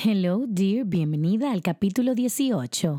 Hello, dear, bienvenida al capítulo 18.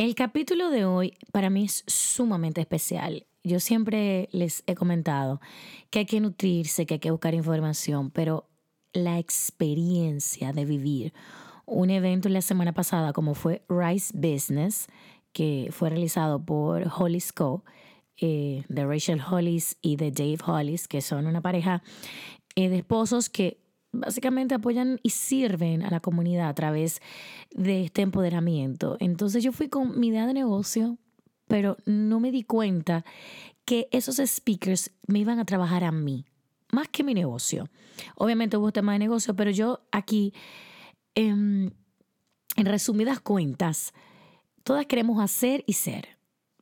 El capítulo de hoy para mí es sumamente especial. Yo siempre les he comentado que hay que nutrirse, que hay que buscar información, pero la experiencia de vivir un evento la semana pasada como fue Rice Business, que fue realizado por Hollis Co., eh, de Rachel Hollis y de Dave Hollis, que son una pareja eh, de esposos que básicamente apoyan y sirven a la comunidad a través de este empoderamiento. Entonces yo fui con mi idea de negocio, pero no me di cuenta que esos speakers me iban a trabajar a mí, más que mi negocio. Obviamente hubo tema de negocio, pero yo aquí, em, en, resumidas cuentas, todas queremos hacer y ser.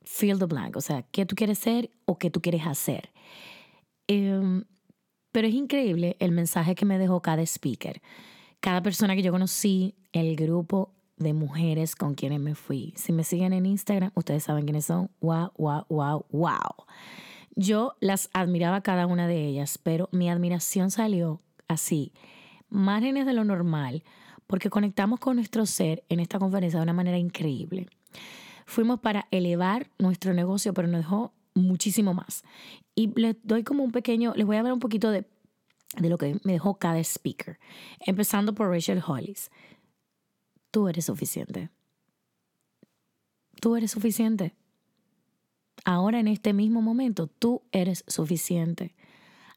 Fill the blank, o sea, qué tú quieres ser o qué tú quieres hacer. Em, pero es increíble el mensaje que me dejó cada speaker. Cada persona que yo conocí, el grupo de mujeres con quienes me fui. Si me siguen en Instagram, ustedes saben quiénes son. Wow, wow, wow, wow. Yo las admiraba cada una de ellas, pero mi admiración salió así, márgenes de lo normal, porque conectamos con nuestro ser en esta conferencia de una manera increíble. Fuimos para elevar nuestro negocio, pero nos dejó muchísimo más. Y les doy como un pequeño, les voy a hablar un poquito de, de lo que me dejó cada speaker, empezando por Rachel Hollis. Tú eres suficiente. Tú eres suficiente. Ahora en este mismo momento, tú eres suficiente.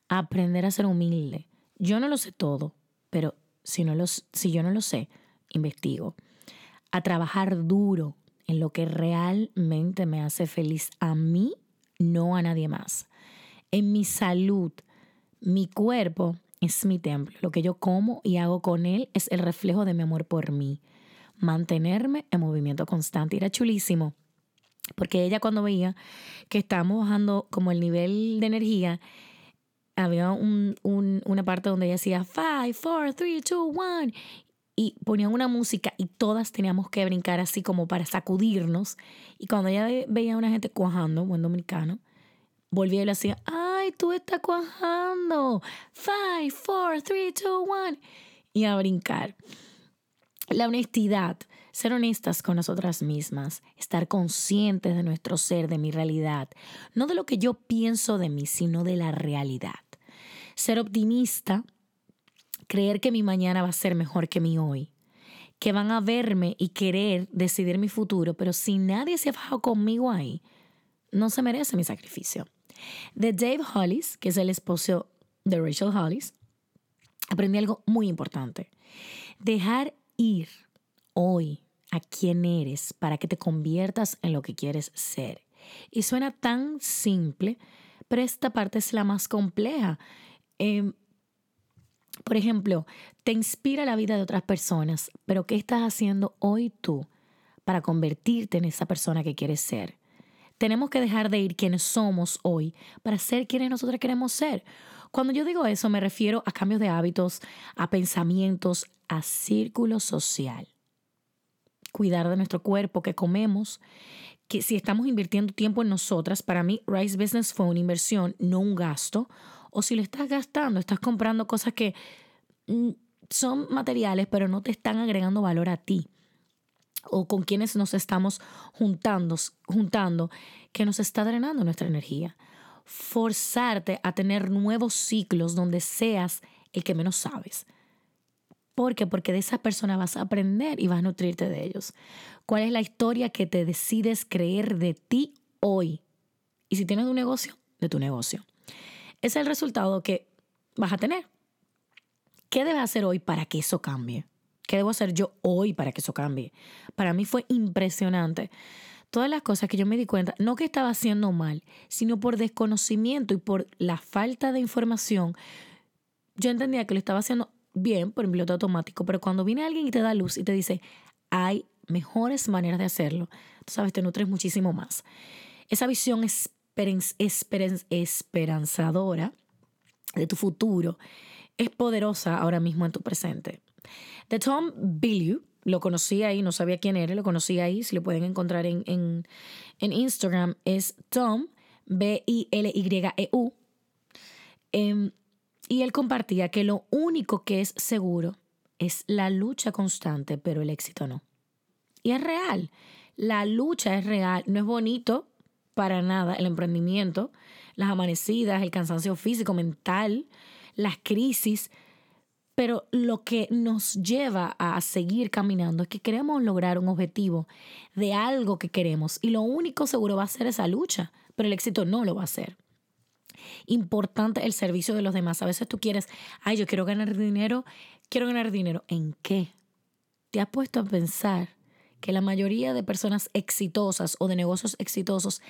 Aprender a ser humilde. Yo no lo sé todo, pero si, no si yo no lo sé, investigo. A trabajar duro en lo que realmente me hace feliz a mí no a nadie más. En mi salud, mi cuerpo es mi templo. Lo que yo como y hago con él es el reflejo de mi amor por mí. Mantenerme en movimiento constante. Era chulísimo. Porque ella cuando veía que estábamos bajando como el nivel de energía, había una parte donde ella decía 5, 4, 3, 2, 1 y ponían una música y todas teníamos que brincar así como para sacudirnos. Y cuando ella veía a una gente cuajando, buen dominicano, volvía y le hacía, ay, tú estás cuajando. Five, four, three, two, one. Y a brincar. La honestidad, ser honestas con nosotras mismas, estar conscientes de nuestro ser, de mi realidad, no de lo que yo pienso de mí, sino de la realidad. Ser optimista creer que mi mañana va a ser mejor que mi hoy, que van a verme y querer decidir mi futuro, pero si nadie se ha fajado conmigo ahí, no se merece mi sacrificio. De Dave Hollis, que es el esposo de Rachel Hollis, aprendí algo muy importante. Dejar ir hoy a quién eres para que te conviertas en lo que quieres ser. Y suena tan simple, pero esta parte es la más compleja. Eh, por ejemplo, te inspira la vida de otras personas, pero ¿qué estás haciendo hoy tú para convertirte en esa persona que quieres ser? Tenemos que dejar de ir quienes somos hoy para ser quienes nosotros queremos ser. Cuando yo digo eso me refiero a cambios de hábitos, a pensamientos, a círculo social. Cuidar de nuestro cuerpo, que comemos, que si estamos invirtiendo tiempo en nosotras, para mí Rice Business fue una inversión, no un gasto o si lo estás gastando, estás comprando cosas que son materiales, pero no te están agregando valor a ti. O con quienes nos estamos juntando, juntando, que nos está drenando nuestra energía. Forzarte a tener nuevos ciclos donde seas el que menos sabes. ¿Por qué? Porque de esa persona vas a aprender y vas a nutrirte de ellos. ¿Cuál es la historia que te decides creer de ti hoy? Y si tienes un negocio, de tu negocio es el resultado que vas a tener. ¿Qué debes hacer hoy para que eso cambie? ¿Qué debo hacer yo hoy para que eso cambie? Para mí fue impresionante. Todas las cosas que yo me di cuenta, no que estaba haciendo mal, sino por desconocimiento y por la falta de información, yo entendía que lo estaba haciendo bien por piloto automático, pero cuando viene alguien y te da luz y te dice, hay mejores maneras de hacerlo, tú sabes, te nutres muchísimo más. Esa visión esperanzadora de tu futuro es poderosa ahora mismo en tu presente. De Tom Bilyeu, lo conocí ahí, no sabía quién era, lo conocí ahí, si lo pueden encontrar en, en, en Instagram, es Tom, B-I-L-Y-E-U. Em, y él compartía que lo único que es seguro es la lucha constante, pero el éxito no. Y es real, la lucha es real, no es bonito para nada el emprendimiento, las amanecidas, el cansancio físico, mental, las crisis, pero lo que nos lleva a seguir caminando es que queremos lograr un objetivo de algo que queremos y lo único seguro va a ser esa lucha, pero el éxito no lo va a ser. Importante el servicio de los demás. A veces tú quieres, ay, yo quiero ganar dinero, quiero ganar dinero. ¿En qué? ¿Te has puesto a pensar que la mayoría de personas exitosas o de negocios exitosos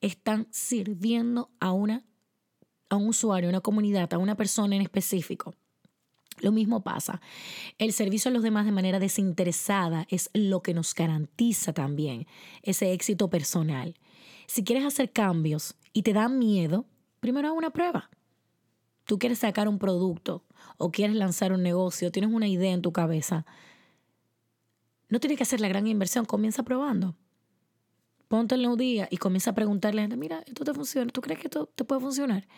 están sirviendo a una a un usuario, a una comunidad, a una persona en específico. Lo mismo pasa. El servicio a los demás de manera desinteresada es lo que nos garantiza también ese éxito personal. Si quieres hacer cambios y te da miedo, primero haz una prueba. Tú quieres sacar un producto o quieres lanzar un negocio, tienes una idea en tu cabeza. No tienes que hacer la gran inversión, comienza probando ponte en un día y comienza a preguntarle a la gente, mira, esto te funciona, ¿tú crees que esto te puede funcionar?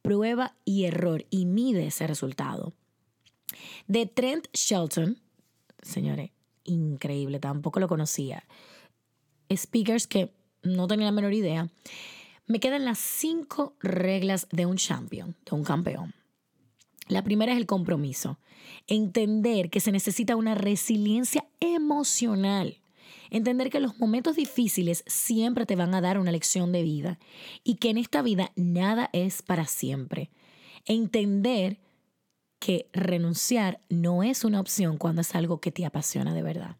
Prueba y error y mide ese resultado. De Trent Shelton, señores, increíble, tampoco lo conocía. Speakers que no tenía la menor idea. Me quedan las cinco reglas de un champion, de un campeón. La primera es el compromiso. Entender que se necesita una resiliencia emocional Entender que los momentos difíciles siempre te van a dar una lección de vida y que en esta vida nada es para siempre. Entender que renunciar no es una opción cuando es algo que te apasiona de verdad.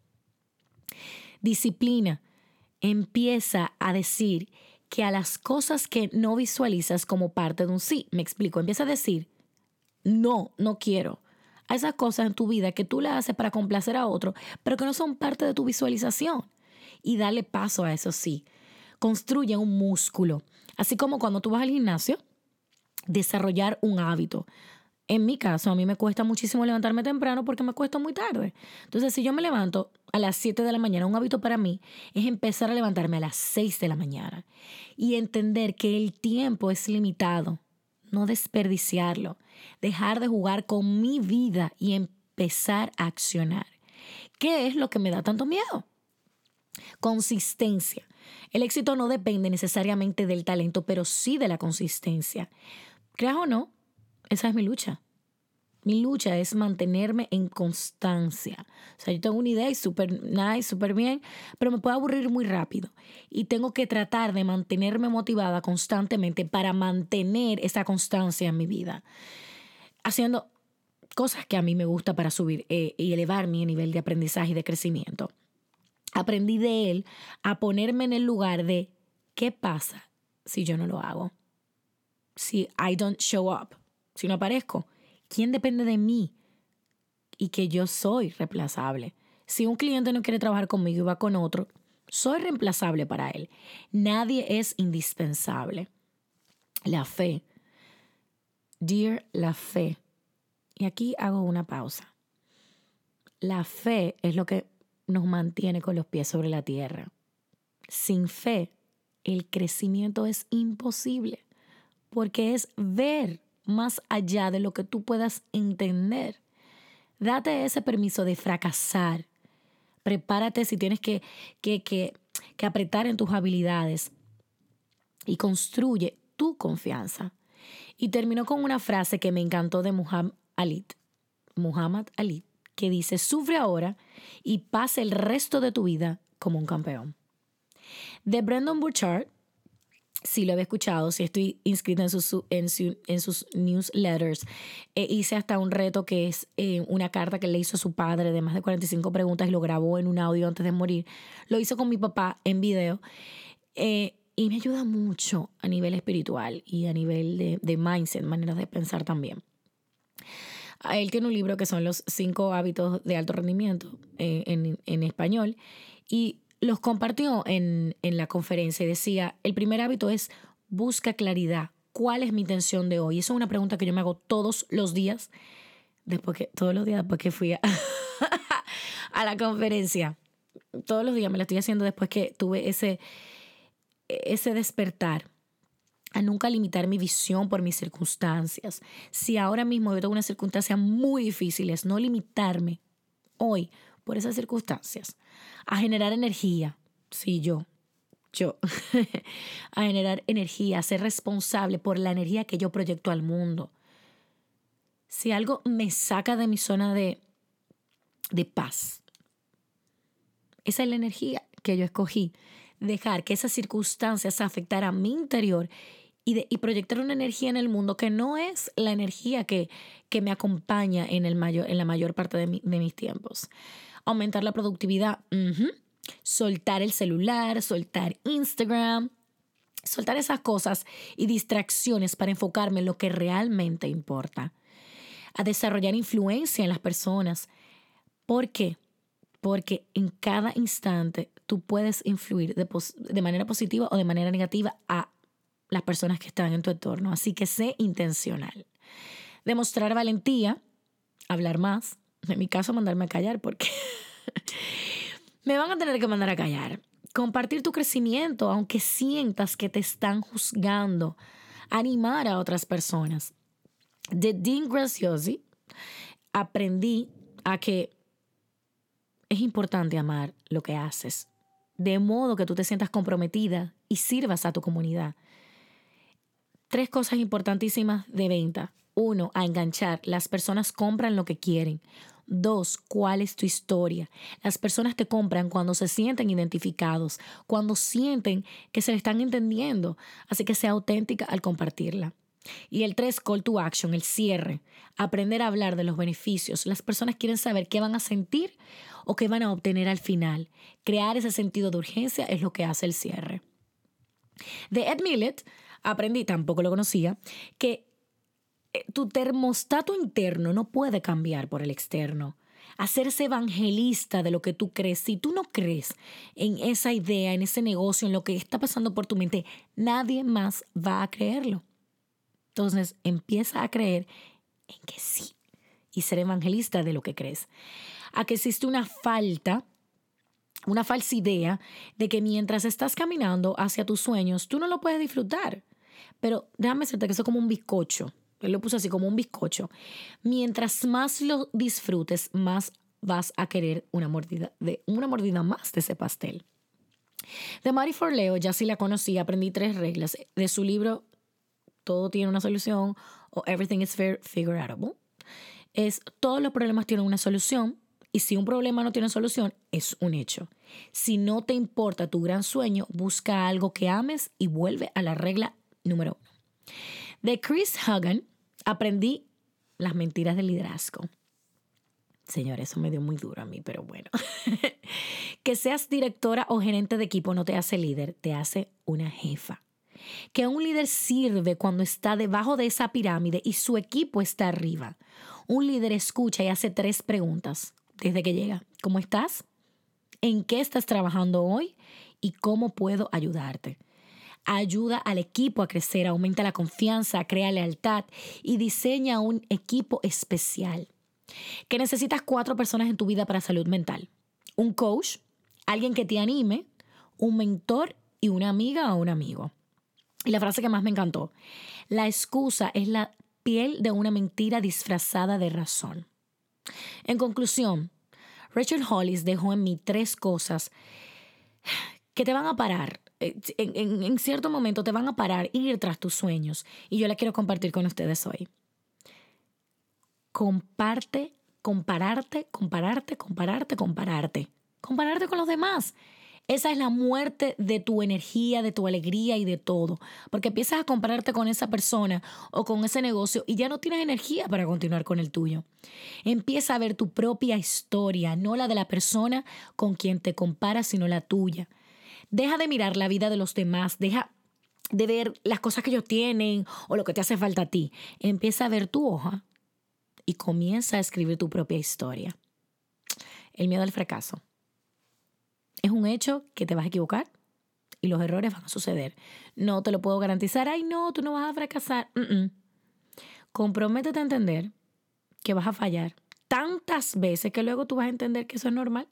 Disciplina. Empieza a decir que a las cosas que no visualizas como parte de un sí, me explico, empieza a decir, no, no quiero a esas cosas en tu vida que tú le haces para complacer a otro, pero que no son parte de tu visualización. Y dale paso a eso sí. Construye un músculo. Así como cuando tú vas al gimnasio, desarrollar un hábito. En mi caso, a mí me cuesta muchísimo levantarme temprano porque me cuesta muy tarde. Entonces, si yo me levanto a las 7 de la mañana, un hábito para mí es empezar a levantarme a las 6 de la mañana y entender que el tiempo es limitado no desperdiciarlo, dejar de jugar con mi vida y empezar a accionar. ¿Qué es lo que me da tanto miedo? Consistencia. El éxito no depende necesariamente del talento, pero sí de la consistencia. Creas o no, esa es mi lucha. Mi lucha es mantenerme en constancia. O sea, yo tengo una idea y súper nice, súper bien, pero me puedo aburrir muy rápido. Y tengo que tratar de mantenerme motivada constantemente para mantener esa constancia en mi vida. Haciendo cosas que a mí me gusta para subir eh, y elevar mi nivel de aprendizaje y de crecimiento. Aprendí de él a ponerme en el lugar de qué pasa si yo no lo hago. Si I don't show up, si no aparezco ¿Quién depende de mí? Y que yo soy reemplazable. Si un cliente no quiere trabajar conmigo y va con otro, soy reemplazable para él. Nadie es indispensable. La fe. Dear, la fe. Y aquí hago una pausa. La fe es lo que nos mantiene con los pies sobre la tierra. Sin fe, el crecimiento es imposible, porque es ver más allá de lo que tú puedas entender. Date ese permiso de fracasar. Prepárate si tienes que, que, que, que apretar en tus habilidades y construye tu confianza. Y terminó con una frase que me encantó de Muhammad Ali, Muhammad Ali, que dice, sufre ahora y pasa el resto de tu vida como un campeón. De Brandon Burchard si lo había escuchado, si estoy inscrita en sus, en, sus newsletters. Eh, hice hasta un reto que es eh, una carta que le hizo a su padre de más de 45 preguntas y lo grabó en un audio antes de morir. Lo hizo con mi papá en video. Eh, y me ayuda mucho a nivel espiritual y a nivel de, de mindset, maneras de pensar también. Él tiene un libro que son los cinco hábitos de alto rendimiento eh, en, en, español y los compartió en, en la conferencia y decía, el primer hábito es busca claridad. ¿Cuál es mi intención de hoy? Esa es una pregunta que yo me hago todos los días, después que, todos los días después que fui a, a la conferencia. Todos los días me la estoy haciendo después que tuve ese, ese despertar a nunca limitar mi visión por mis circunstancias. Si ahora mismo yo tengo unas circunstancias muy difíciles, no limitarme hoy por esas circunstancias. A generar energía. Sí, yo. Yo. a generar energía, a ser responsable por la energía que yo proyecto al mundo. Si algo me saca de mi zona de, de paz, esa es la energía que yo escogí. Dejar que esas circunstancias afectaran mi interior y, proyectar una energía en el mundo que no es la energía que, que me acompaña en, el mayor, en la mayor parte de, mis tiempos. Aumentar la productividad, soltar el celular, soltar Instagram, soltar esas cosas y distracciones para enfocarme en lo que realmente importa. A desarrollar influencia en las personas. ¿Por qué? Porque en cada instante tú puedes influir de, de manera positiva o de manera negativa a las personas que están en tu entorno. Así que sé intencional. Demostrar valentía, hablar más. En mi caso, mandarme a callar porque me van a tener que mandar a callar. Compartir tu crecimiento, aunque sientas que te están juzgando. Animar a otras personas. De Dean Graziosi aprendí a que es importante amar lo que haces, de modo que tú te sientas comprometida y sirvas a tu comunidad tres cosas importantísimas de venta. Uno, a enganchar. Las personas compran lo que quieren. Dos, ¿cuál es tu historia? Las personas te compran cuando se sienten identificados, cuando sienten que se le están entendiendo. Así que sea auténtica al compartirla. Y el tres, call to action, el cierre. Aprender a hablar de los beneficios. Las personas quieren saber qué van a sentir o qué van a obtener al final. Crear ese sentido de urgencia es lo que hace el cierre. De Ed Millett aprendí, tampoco lo conocía, que tu termostato interno no puede cambiar por el externo. Hacerse evangelista de lo que tú crees. Si tú no crees en esa idea, en ese negocio, en lo que está pasando por tu mente, nadie más va a creerlo. Entonces empieza a creer en que sí y ser evangelista de lo que crees. A que existe una falta una falsa idea de que mientras estás caminando hacia tus sueños, tú no lo puedes disfrutar. Pero déjame decirte que eso es como un bizcocho. Él lo puso así como un bizcocho. Mientras más lo disfrutes, más vas a querer una mordida, de, una mordida más de ese pastel. De Mari Forleo, ya sí la conocí, aprendí tres reglas de su libro Todo tiene una solución o Everything is fair, figure outable. Es todos los problemas tienen una solución y si un problema no tiene solución, es un hecho. Si no te importa tu gran sueño, busca algo que ames y vuelve a la regla número uno. De Chris Hagan aprendí las mentiras del liderazgo. Señor, eso me dio muy duro a mí, pero bueno. que seas directora o gerente de equipo no te hace líder, te hace una jefa. Que un líder sirve cuando está debajo de esa pirámide y su equipo está arriba. Un líder escucha y hace tres preguntas desde que llega. ¿Cómo estás? ¿En qué estás trabajando hoy? ¿Y cómo puedo ayudarte? Ayuda al equipo a crecer, aumenta la confianza, crea lealtad y diseña un equipo especial. Que necesitas cuatro personas en tu vida para salud mental. Un coach, alguien que te anime, un mentor y una amiga o un amigo. Y la frase que más me encantó, la excusa es la piel de una mentira disfrazada de razón. En conclusión, Rachel Hollis dejó en mí tres cosas que te van a parar eh, en, cierto momento te van a parar ir tras tus sueños. Y yo la quiero compartir con ustedes hoy. Comparte, compararte, compararte, compararte, compararte. Compararte con los demás. Esa es la muerte de tu energía, de tu alegría y de todo. Porque empiezas a compararte con esa persona o con ese negocio y ya no tienes energía para continuar con el tuyo. Empieza a ver tu propia historia, no la de la persona con quien te comparas, sino la tuya. Deja de mirar la vida de los demás, deja de ver las cosas que ellos tienen o lo que te hace falta a ti. Empieza a ver tu hoja y comienza a escribir tu propia historia. El miedo al fracaso. Es un hecho que te vas a equivocar y los errores van a suceder. No te lo puedo garantizar. Ay, no, tú no vas a fracasar. Comprométete a entender que vas a fallar tantas veces que luego tú vas a entender que eso es normal.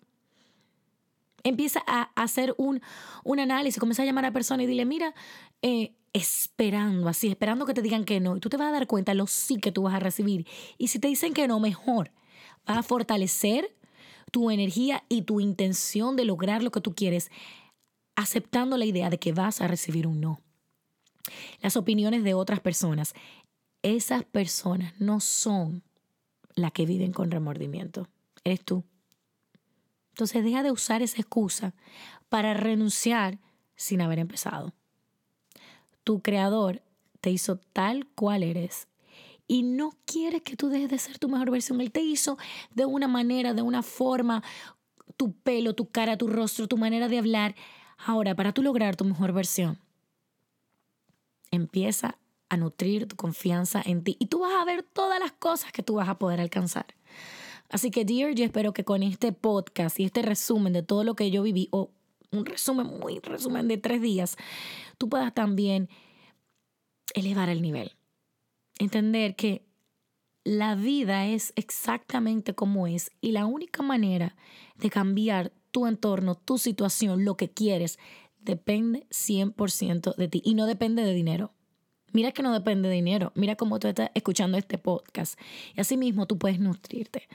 Empieza a hacer un, un análisis, comienza a llamar a la persona y dile, mira, eh, esperando así, esperando que te digan que no. Y tú te vas a dar cuenta lo sí que tú vas a recibir. Y si te dicen que no, mejor. Vas a fortalecer tu energía y tu intención de lograr lo que tú quieres, aceptando la idea de que vas a recibir un no. Las opiniones de otras personas, esas personas no son las que viven con remordimiento. Eres tú. Entonces deja de usar esa excusa para renunciar sin haber empezado. Tu creador te hizo tal cual eres y no quiere que tú dejes de ser tu mejor versión. Él te hizo de una manera, de una forma, tu pelo, tu cara, tu rostro, tu manera de hablar. Ahora, para tú lograr tu mejor versión, empieza a nutrir tu confianza en ti y tú vas a ver todas las cosas que tú vas a poder alcanzar. Así que, dear, yo espero que con este podcast y este resumen de todo lo que yo viví, o un resumen, muy resumen de tres días, tú puedas también elevar el nivel. Entender que la vida es exactamente como es y la única manera de cambiar tu entorno, tu situación, lo que quieres, depende 100% de ti y no depende de dinero. Mira que no depende de dinero. Mira cómo tú estás escuchando este podcast. Y así mismo tú puedes nutrirte.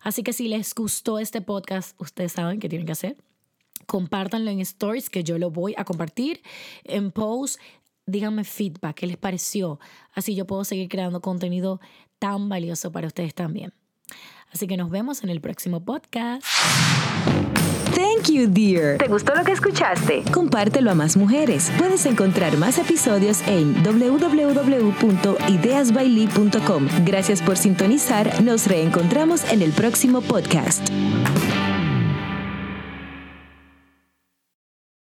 Así que si les gustó este podcast, ustedes saben qué tienen que hacer. Compártanlo en stories que yo lo voy a compartir en posts. Díganme feedback, qué les pareció. Así yo puedo seguir creando contenido tan valioso para ustedes también. Así que nos vemos en el próximo podcast. Thank you, dear. ¿Te gustó lo que escuchaste? Compártelo a más mujeres. Puedes encontrar más episodios en www.ideasbailey.com. Gracias por sintonizar. Nos reencontramos en el próximo podcast.